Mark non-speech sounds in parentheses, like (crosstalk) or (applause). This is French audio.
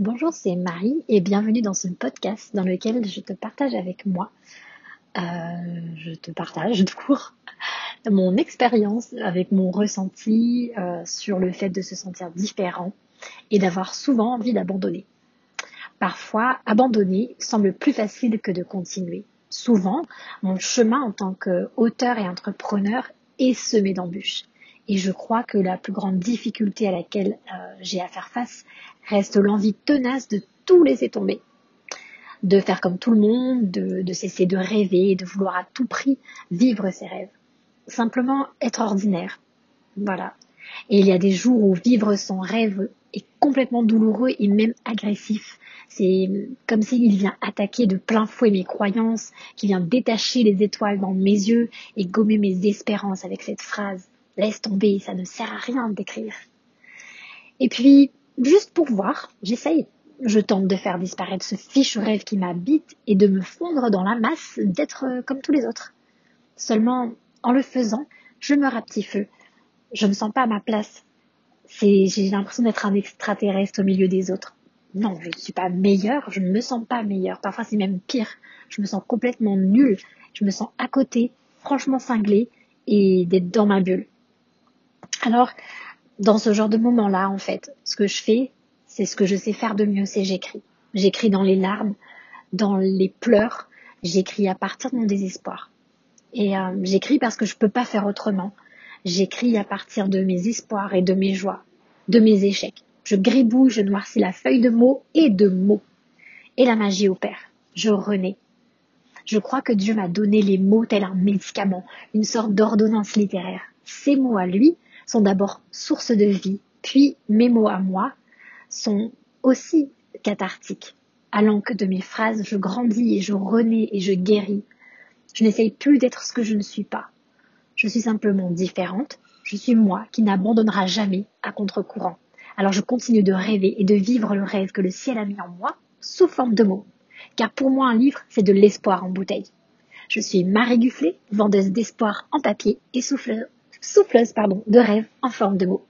Bonjour, c'est Marie et bienvenue dans ce podcast dans lequel je te partage avec moi, euh, je te partage (laughs) de cours, mon expérience avec mon ressenti euh, sur le fait de se sentir différent et d'avoir souvent envie d'abandonner. Parfois, abandonner semble plus facile que de continuer. Souvent, mon chemin en tant qu'auteur et entrepreneur est semé d'embûches. Et je crois que la plus grande difficulté à laquelle euh, j'ai à faire face reste l'envie tenace de tout laisser tomber. De faire comme tout le monde, de, de cesser de rêver, de vouloir à tout prix vivre ses rêves. Simplement être ordinaire. Voilà. Et il y a des jours où vivre son rêve est complètement douloureux et même agressif. C'est comme s'il vient attaquer de plein fouet mes croyances, qu'il vient détacher les étoiles dans mes yeux et gommer mes espérances avec cette phrase laisse tomber, ça ne sert à rien d'écrire. Et puis, juste pour voir, j'essaye. Je tente de faire disparaître ce fichu rêve qui m'habite et de me fondre dans la masse, d'être euh, comme tous les autres. Seulement, en le faisant, je me feu. Je ne sens pas à ma place. J'ai l'impression d'être un extraterrestre au milieu des autres. Non, je ne suis pas meilleure, je ne me sens pas meilleure. Parfois, c'est même pire. Je me sens complètement nulle. Je me sens à côté, franchement cinglée et d'être dans ma bulle. Alors, dans ce genre de moment-là, en fait, ce que je fais, c'est ce que je sais faire de mieux, c'est j'écris. J'écris dans les larmes, dans les pleurs, j'écris à partir de mon désespoir. Et euh, j'écris parce que je ne peux pas faire autrement. J'écris à partir de mes espoirs et de mes joies, de mes échecs. Je gribouille, je noircis la feuille de mots et de mots. Et la magie opère. Je renais. Je crois que Dieu m'a donné les mots tel un médicament, une sorte d'ordonnance littéraire. Ces mots à lui, sont d'abord source de vie, puis mes mots à moi sont aussi cathartiques. À l'encre de mes phrases, je grandis et je renais et je guéris. Je n'essaye plus d'être ce que je ne suis pas. Je suis simplement différente. Je suis moi qui n'abandonnera jamais à contre-courant. Alors je continue de rêver et de vivre le rêve que le ciel a mis en moi sous forme de mots. Car pour moi, un livre, c'est de l'espoir en bouteille. Je suis Marie Gufflet, vendeuse d'espoir en papier et souffleuse souffleuse pardon, de rêves en forme de mots.